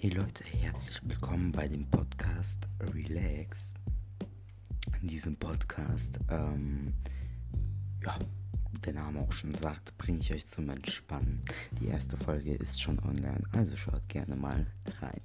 Hey Leute, herzlich willkommen bei dem Podcast Relax. In diesem Podcast, ähm, ja, wie der Name auch schon sagt, bringe ich euch zum Entspannen. Die erste Folge ist schon online, also schaut gerne mal rein.